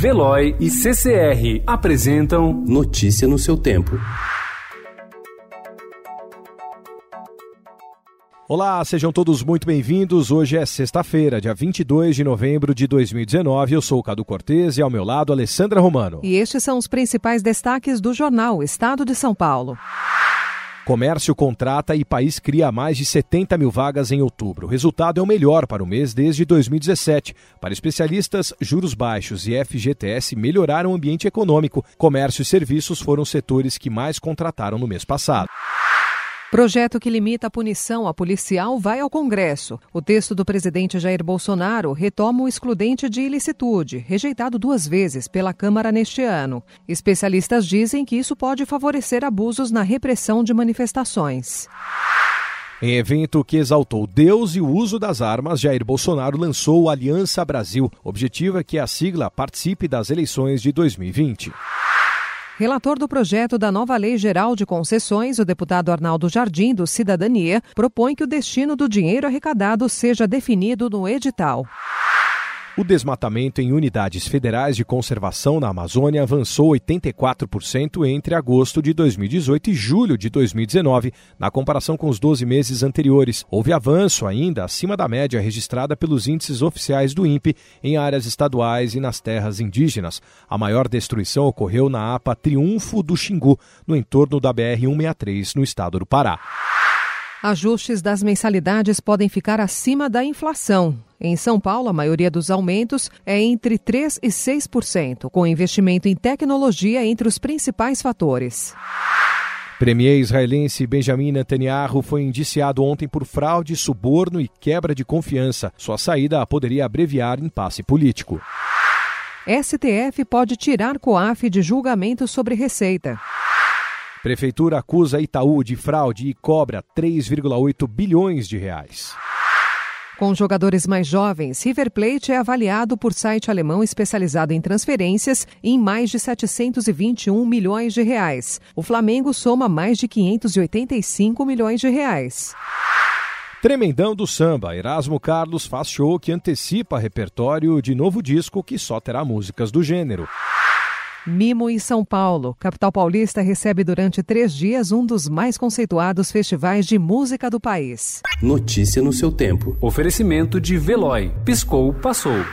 Veloy e CCR apresentam Notícia no seu tempo. Olá, sejam todos muito bem-vindos. Hoje é sexta-feira, dia 22 de novembro de 2019. Eu sou o Cadu Cortez e ao meu lado, Alessandra Romano. E estes são os principais destaques do jornal Estado de São Paulo. Comércio contrata e país cria mais de 70 mil vagas em outubro. O resultado é o melhor para o mês desde 2017. Para especialistas, juros baixos e FGTS melhoraram o ambiente econômico. Comércio e serviços foram setores que mais contrataram no mês passado. Projeto que limita a punição a policial vai ao Congresso. O texto do presidente Jair Bolsonaro retoma o excludente de ilicitude, rejeitado duas vezes pela Câmara neste ano. Especialistas dizem que isso pode favorecer abusos na repressão de manifestações. Em evento que exaltou Deus e o uso das armas, Jair Bolsonaro lançou Aliança Brasil. O objetivo é que a sigla participe das eleições de 2020. Relator do projeto da nova Lei Geral de Concessões, o deputado Arnaldo Jardim, do Cidadania, propõe que o destino do dinheiro arrecadado seja definido no edital. O desmatamento em unidades federais de conservação na Amazônia avançou 84% entre agosto de 2018 e julho de 2019, na comparação com os 12 meses anteriores. Houve avanço ainda acima da média registrada pelos índices oficiais do INPE em áreas estaduais e nas terras indígenas. A maior destruição ocorreu na APA Triunfo do Xingu, no entorno da BR-163, no estado do Pará. Ajustes das mensalidades podem ficar acima da inflação. Em São Paulo, a maioria dos aumentos é entre 3% e 6%, com investimento em tecnologia entre os principais fatores. Premier israelense Benjamin Netanyahu foi indiciado ontem por fraude, suborno e quebra de confiança. Sua saída poderia abreviar impasse político. STF pode tirar COAF de julgamento sobre receita. Prefeitura acusa Itaú de fraude e cobra 3,8 bilhões de reais. Com jogadores mais jovens, River Plate é avaliado por site alemão especializado em transferências em mais de 721 milhões de reais. O Flamengo soma mais de 585 milhões de reais. Tremendão do samba, Erasmo Carlos faz show que antecipa repertório de novo disco que só terá músicas do gênero. Mimo e São Paulo. Capital Paulista recebe durante três dias um dos mais conceituados festivais de música do país. Notícia no seu tempo. Oferecimento de Veloy. Piscou, passou.